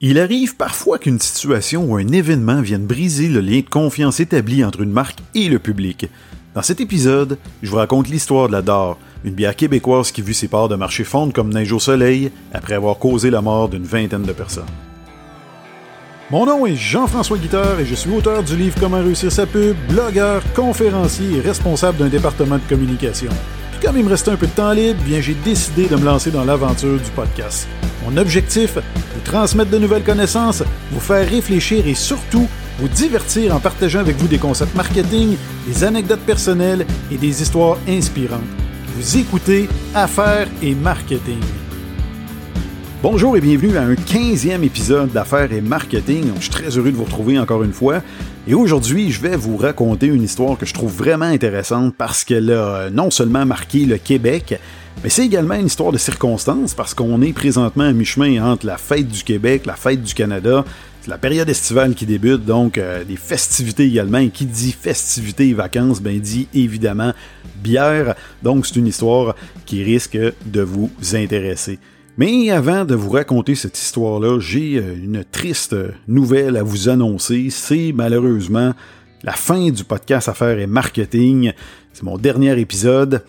Il arrive parfois qu'une situation ou un événement vienne briser le lien de confiance établi entre une marque et le public. Dans cet épisode, je vous raconte l'histoire de la DAR, une bière québécoise qui vit ses parts de marché fondre comme neige au soleil après avoir causé la mort d'une vingtaine de personnes. Mon nom est Jean-François Guitard et je suis auteur du livre Comment réussir sa pub, blogueur, conférencier et responsable d'un département de communication. Comme il me restait un peu de temps libre, bien j'ai décidé de me lancer dans l'aventure du podcast. Mon objectif, vous transmettre de nouvelles connaissances, vous faire réfléchir et surtout vous divertir en partageant avec vous des concepts marketing, des anecdotes personnelles et des histoires inspirantes. Vous écoutez Affaires et Marketing. Bonjour et bienvenue à un 15e épisode d'Affaires et Marketing. Je suis très heureux de vous retrouver encore une fois. Et aujourd'hui, je vais vous raconter une histoire que je trouve vraiment intéressante parce qu'elle a non seulement marqué le Québec, mais c'est également une histoire de circonstances parce qu'on est présentement à mi-chemin entre la fête du Québec, la fête du Canada. C'est la période estivale qui débute, donc euh, des festivités également. Et qui dit festivités et vacances, ben dit évidemment bière. Donc c'est une histoire qui risque de vous intéresser. Mais avant de vous raconter cette histoire-là, j'ai euh, une triste nouvelle à vous annoncer. C'est malheureusement la fin du podcast Affaires et Marketing. C'est mon dernier épisode.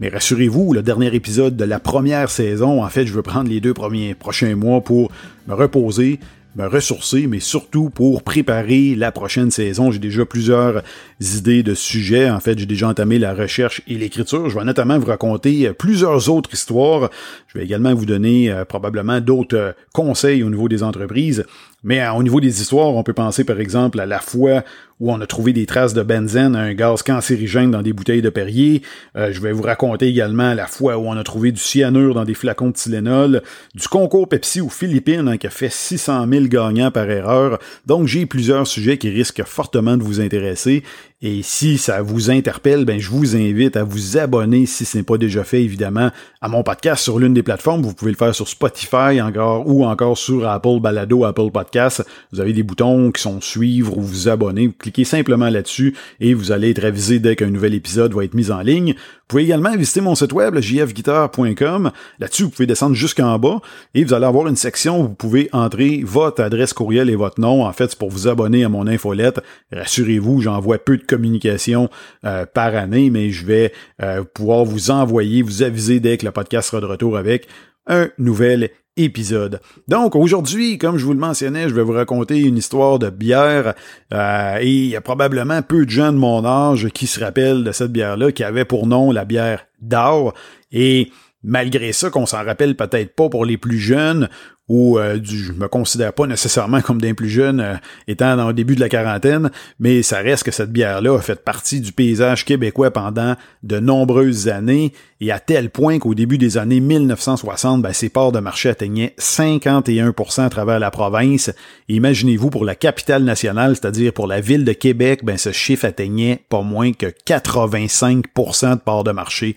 Mais rassurez-vous, le dernier épisode de la première saison, en fait, je veux prendre les deux premiers prochains mois pour me reposer, me ressourcer, mais surtout pour préparer la prochaine saison. J'ai déjà plusieurs idées de sujets. En fait, j'ai déjà entamé la recherche et l'écriture. Je vais notamment vous raconter plusieurs autres histoires. Je vais également vous donner euh, probablement d'autres euh, conseils au niveau des entreprises. Mais euh, au niveau des histoires, on peut penser par exemple à la fois où on a trouvé des traces de benzène, un gaz cancérigène dans des bouteilles de Perrier. je vais vous raconter également la fois où on a trouvé du cyanure dans des flacons de Tylenol, du concours Pepsi aux Philippines hein, qui a fait 600 000 gagnants par erreur. Donc j'ai plusieurs sujets qui risquent fortement de vous intéresser. Et si ça vous interpelle, ben je vous invite à vous abonner si ce n'est pas déjà fait, évidemment, à mon podcast sur l'une des plateformes. Vous pouvez le faire sur Spotify encore ou encore sur Apple Balado, Apple Podcast. Vous avez des boutons qui sont suivre ou vous abonner. Vous cliquez simplement là-dessus et vous allez être avisé dès qu'un nouvel épisode va être mis en ligne. Vous pouvez également visiter mon site web, jfguitar.com. Là-dessus, vous pouvez descendre jusqu'en bas et vous allez avoir une section où vous pouvez entrer votre adresse courriel et votre nom. En fait, c'est pour vous abonner à mon infolette. Rassurez-vous, j'envoie peu de communication euh, par année, mais je vais euh, pouvoir vous envoyer, vous aviser dès que le podcast sera de retour avec un nouvel épisode. Donc aujourd'hui, comme je vous le mentionnais, je vais vous raconter une histoire de bière euh, et il y a probablement peu de gens de mon âge qui se rappellent de cette bière-là qui avait pour nom la bière d'or et malgré ça qu'on s'en rappelle peut-être pas pour les plus jeunes ou euh, du, je me considère pas nécessairement comme d'un plus jeune euh, étant dans le début de la quarantaine, mais ça reste que cette bière-là a fait partie du paysage québécois pendant de nombreuses années et à tel point qu'au début des années 1960, ben, ses parts de marché atteignaient 51% à travers la province. imaginez-vous pour la capitale nationale, c'est-à-dire pour la ville de Québec, ben, ce chiffre atteignait pas moins que 85% de parts de marché.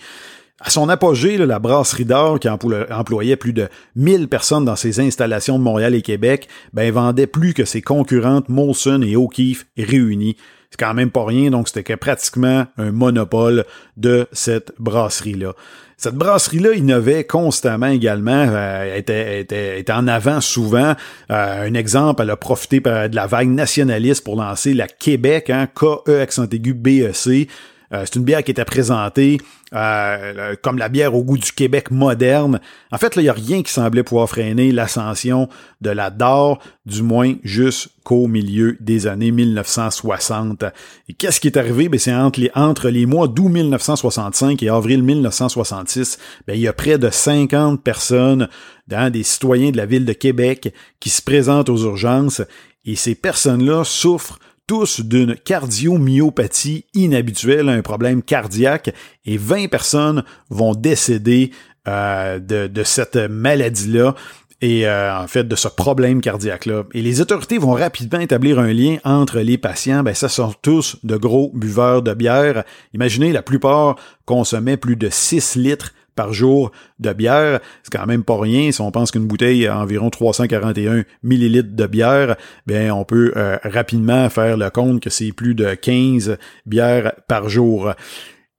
À son apogée, la brasserie d'or, qui employait plus de 1000 personnes dans ses installations de Montréal et Québec, ben, vendait plus que ses concurrentes Molson et O'Keeffe réunies. C'est quand même pas rien, donc c'était pratiquement un monopole de cette brasserie-là. Cette brasserie-là innovait constamment également, euh, était, en avant souvent. Euh, un exemple, elle a profité de la vague nationaliste pour lancer la Québec, hein, K-E accent aigu B-E-C, euh, c'est une bière qui était présentée euh, comme la bière au goût du Québec moderne. En fait, il n'y a rien qui semblait pouvoir freiner l'ascension de la DOR, du moins jusqu'au milieu des années 1960. Et qu'est-ce qui est arrivé? Ben, c'est entre les, mois d'août 1965 et avril 1966, ben, il y a près de 50 personnes, dans des citoyens de la ville de Québec, qui se présentent aux urgences et ces personnes-là souffrent tous d'une cardiomyopathie inhabituelle, un problème cardiaque, et 20 personnes vont décéder euh, de, cette maladie-là et euh, en fait de ce problème cardiaque-là. Et les autorités vont rapidement établir un lien entre les patients. Ben, ça sont tous de gros buveurs de bière. Imaginez, la plupart consommaient plus de 6 litres par jour de bière. C'est quand même pas rien. Si on pense qu'une bouteille a environ 341 millilitres de bière, bien, on peut euh, rapidement faire le compte que c'est plus de 15 bières par jour.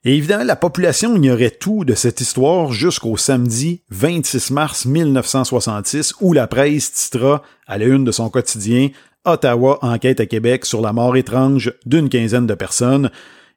Et évidemment, la population ignorait tout de cette histoire jusqu'au samedi 26 mars 1966 où la presse titra à la une de son quotidien Ottawa enquête à Québec sur la mort étrange d'une quinzaine de personnes.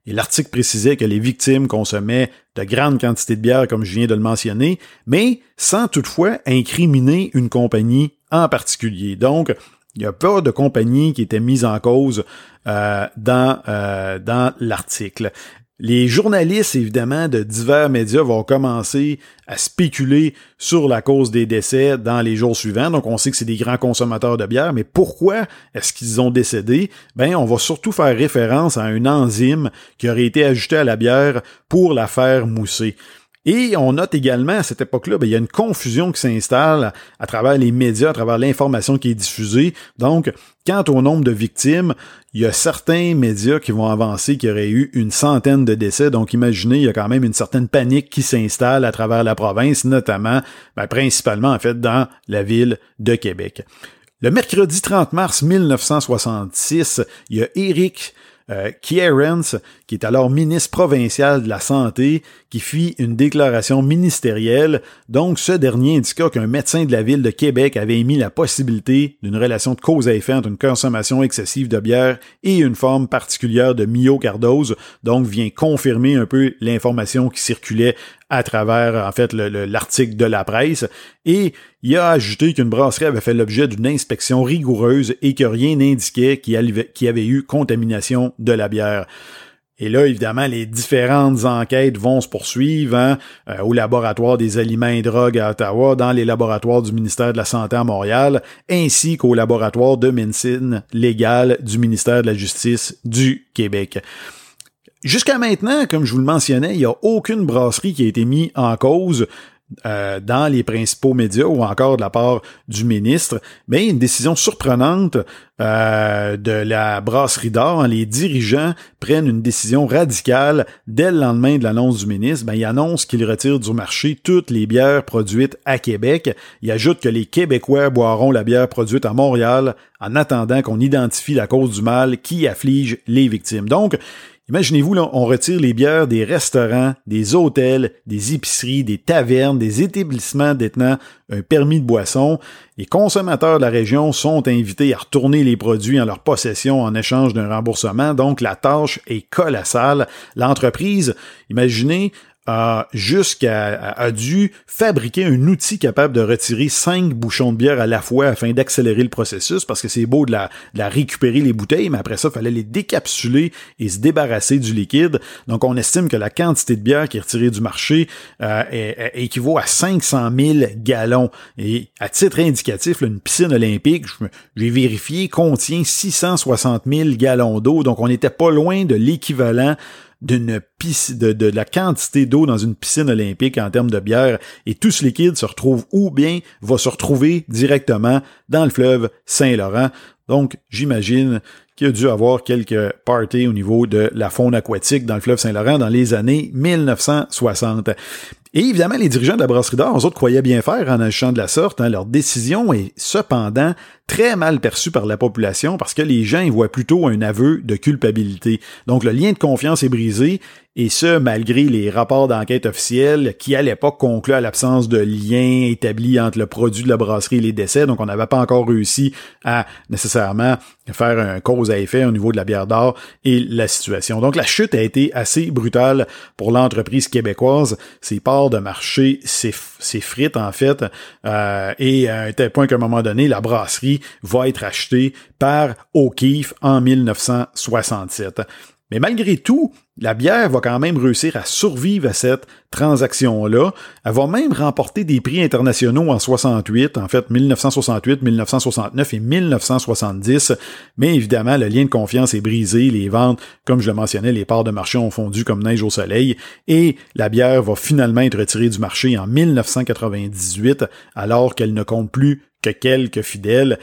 Et l'article précisait que les victimes consommaient de grandes quantités de bière, comme je viens de le mentionner, mais sans toutefois incriminer une compagnie en particulier. Donc, il n'y a pas de compagnie qui était mise en cause euh, dans, euh, dans l'article. Les journalistes, évidemment, de divers médias vont commencer à spéculer sur la cause des décès dans les jours suivants. Donc, on sait que c'est des grands consommateurs de bière, mais pourquoi est-ce qu'ils ont décédé? Ben, on va surtout faire référence à un enzyme qui aurait été ajouté à la bière pour la faire mousser. Et on note également à cette époque-là, ben, il y a une confusion qui s'installe à travers les médias, à travers l'information qui est diffusée. Donc, quant au nombre de victimes, il y a certains médias qui vont avancer qu'il y aurait eu une centaine de décès. Donc, imaginez, il y a quand même une certaine panique qui s'installe à travers la province, notamment, ben, principalement en fait dans la ville de Québec. Le mercredi 30 mars 1966, il y a Eric euh, qui est alors ministre provincial de la Santé, qui fit une déclaration ministérielle. Donc, ce dernier indiqua qu'un médecin de la ville de Québec avait émis la possibilité d'une relation de cause à effet entre une consommation excessive de bière et une forme particulière de myocardose. Donc, vient confirmer un peu l'information qui circulait à travers, en fait, l'article de la presse. Et il a ajouté qu'une brasserie avait fait l'objet d'une inspection rigoureuse et que rien n'indiquait qu'il y avait eu contamination de la bière. Et là, évidemment, les différentes enquêtes vont se poursuivre hein, euh, au laboratoire des aliments et drogues à Ottawa, dans les laboratoires du ministère de la Santé à Montréal, ainsi qu'au laboratoire de médecine légale du ministère de la Justice du Québec. Jusqu'à maintenant, comme je vous le mentionnais, il n'y a aucune brasserie qui a été mise en cause euh, dans les principaux médias ou encore de la part du ministre, mais une décision surprenante euh, de la brasserie d'or. Hein, les dirigeants prennent une décision radicale dès le lendemain de l'annonce du ministre. Ben, ils annoncent qu'ils retirent du marché toutes les bières produites à Québec. Ils ajoutent que les Québécois boiront la bière produite à Montréal en attendant qu'on identifie la cause du mal qui afflige les victimes. Donc, Imaginez-vous, là, on retire les bières des restaurants, des hôtels, des épiceries, des tavernes, des établissements détenant un permis de boisson. Les consommateurs de la région sont invités à retourner les produits en leur possession en échange d'un remboursement. Donc, la tâche est colossale. L'entreprise, imaginez, jusqu'à a dû fabriquer un outil capable de retirer cinq bouchons de bière à la fois afin d'accélérer le processus parce que c'est beau de la, récupérer les bouteilles, mais après ça, il fallait les décapsuler et se débarrasser du liquide. Donc, on estime que la quantité de bière qui est retirée du marché euh, équivaut à 500 000 gallons. Et à titre indicatif, une piscine olympique, j'ai vérifié, contient 660 000 gallons d'eau. Donc, on n'était pas loin de l'équivalent d'une piscine, de, la quantité d'eau dans une piscine olympique en termes de bière, et tout ce liquide se retrouve ou bien va se retrouver directement dans le fleuve Saint-Laurent. Donc, j'imagine qu'il a dû avoir quelques parties au niveau de la faune aquatique dans le fleuve Saint-Laurent dans les années 1960. Et évidemment, les dirigeants de la brasserie d'or, eux autres croyaient bien faire en agissant de la sorte. Hein. Leur décision est cependant très mal perçue par la population parce que les gens y voient plutôt un aveu de culpabilité. Donc le lien de confiance est brisé et ce, malgré les rapports d'enquête officiels qui, à l'époque, concluaient à l'absence de lien établi entre le produit de la brasserie et les décès. Donc, on n'avait pas encore réussi à nécessairement faire un cause à effet au niveau de la bière d'or et la situation. Donc, la chute a été assez brutale pour l'entreprise québécoise. Ses parts de marché s'effritent, en fait, euh, et à un tel point qu'à un moment donné, la brasserie va être achetée par O'Keeffe en 1967. Mais malgré tout, la bière va quand même réussir à survivre à cette transaction-là. Elle va même remporter des prix internationaux en 68, en fait 1968, 1969 et 1970. Mais évidemment, le lien de confiance est brisé, les ventes, comme je le mentionnais, les parts de marché ont fondu comme neige au soleil et la bière va finalement être retirée du marché en 1998 alors qu'elle ne compte plus que quelques fidèles.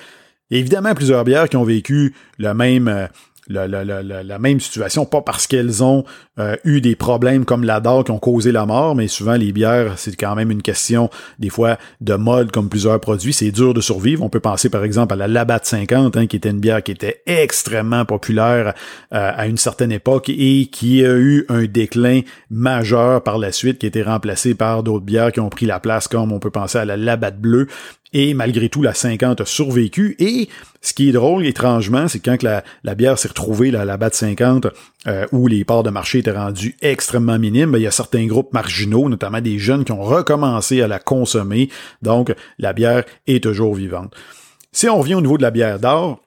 évidemment, plusieurs bières qui ont vécu le même, euh, la, même situation, pas parce qu'elles ont euh, eu des problèmes comme la l'Adar qui ont causé la mort, mais souvent les bières, c'est quand même une question des fois de mode comme plusieurs produits. C'est dur de survivre. On peut penser par exemple à la Labatt 50, hein, qui était une bière qui était extrêmement populaire euh, à une certaine époque et qui a eu un déclin majeur par la suite, qui a été remplacé par d'autres bières qui ont pris la place, comme on peut penser à la Labatt Bleue, et malgré tout, la 50 a survécu. Et ce qui est drôle, étrangement, c'est quand la, bière s'est retrouvée, la, la BAT 50, euh, où les parts de marché étaient rendues extrêmement minimes, ben, il y a certains groupes marginaux, notamment des jeunes, qui ont recommencé à la consommer. Donc, la bière est toujours vivante. Si on revient au niveau de la bière d'or,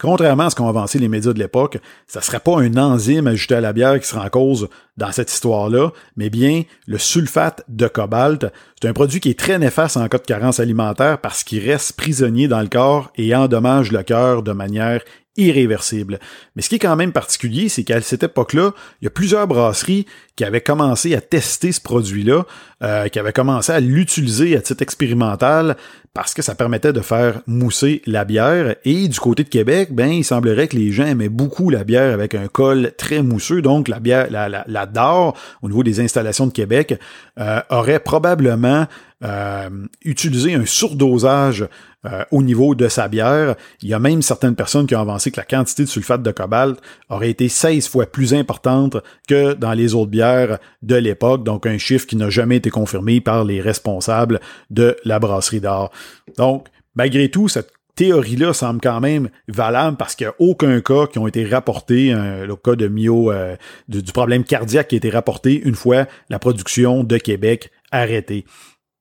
Contrairement à ce qu'ont avancé les médias de l'époque, ça serait pas un enzyme ajouté à la bière qui serait en cause dans cette histoire-là, mais bien le sulfate de cobalt. C'est un produit qui est très néfaste en cas de carence alimentaire parce qu'il reste prisonnier dans le corps et endommage le cœur de manière irréversible. Mais ce qui est quand même particulier, c'est qu'à cette époque-là, il y a plusieurs brasseries qui avaient commencé à tester ce produit-là, euh, qui avaient commencé à l'utiliser à titre expérimental parce que ça permettait de faire mousser la bière. Et du côté de Québec, ben, il semblerait que les gens aimaient beaucoup la bière avec un col très mousseux. Donc, la bière, la, la, la DOR, au niveau des installations de Québec, euh, aurait probablement euh, utilisé un surdosage euh, au niveau de sa bière. Il y a même certaines personnes qui ont avancé que la quantité de sulfate de cobalt aurait été 16 fois plus importante que dans les autres bières de l'époque, donc un chiffre qui n'a jamais été confirmé par les responsables de la brasserie d'or. Donc, malgré tout, cette théorie-là semble quand même valable parce qu'il n'y a aucun cas qui ont été rapportés, le cas de myo, euh, du problème cardiaque qui a été rapporté une fois la production de Québec arrêtée.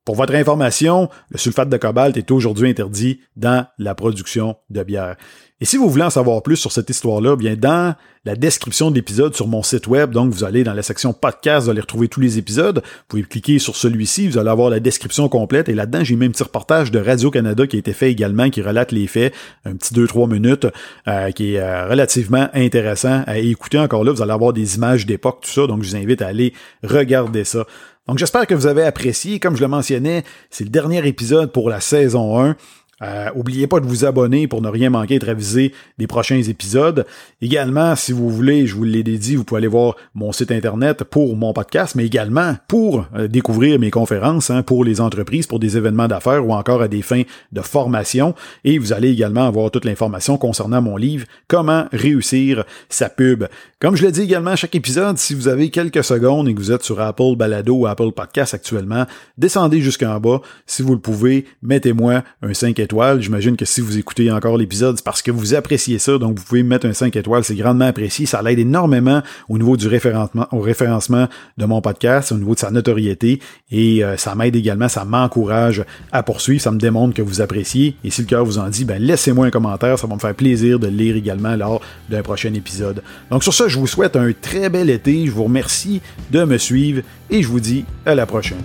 Pour votre information, le sulfate de cobalt est aujourd'hui interdit dans la production de bière. Et si vous voulez en savoir plus sur cette histoire-là, bien dans la description de l'épisode sur mon site web, donc vous allez dans la section podcast, vous allez retrouver tous les épisodes. Vous pouvez cliquer sur celui-ci, vous allez avoir la description complète. Et là-dedans, j'ai mis un petit reportage de Radio-Canada qui a été fait également, qui relate les faits, un petit 2-3 minutes, euh, qui est euh, relativement intéressant à écouter encore là. Vous allez avoir des images d'époque, tout ça. Donc, je vous invite à aller regarder ça. Donc j'espère que vous avez apprécié. Comme je le mentionnais, c'est le dernier épisode pour la saison 1. Euh, oubliez pas de vous abonner pour ne rien manquer et de réviser les prochains épisodes. Également, si vous voulez, je vous l'ai dit, vous pouvez aller voir mon site internet pour mon podcast, mais également pour euh, découvrir mes conférences hein, pour les entreprises, pour des événements d'affaires ou encore à des fins de formation. Et vous allez également avoir toute l'information concernant mon livre Comment réussir sa pub. Comme je l'ai dit également à chaque épisode, si vous avez quelques secondes et que vous êtes sur Apple Balado ou Apple Podcast actuellement, descendez jusqu'en bas. Si vous le pouvez, mettez-moi un 5 J'imagine que si vous écoutez encore l'épisode, c'est parce que vous appréciez ça, donc vous pouvez mettre un 5 étoiles, c'est grandement apprécié. Ça l'aide énormément au niveau du référencement, au référencement de mon podcast, au niveau de sa notoriété, et euh, ça m'aide également, ça m'encourage à poursuivre, ça me démontre que vous appréciez. Et si le cœur vous en dit, ben laissez-moi un commentaire, ça va me faire plaisir de lire également lors d'un prochain épisode. Donc sur ça, je vous souhaite un très bel été, je vous remercie de me suivre et je vous dis à la prochaine.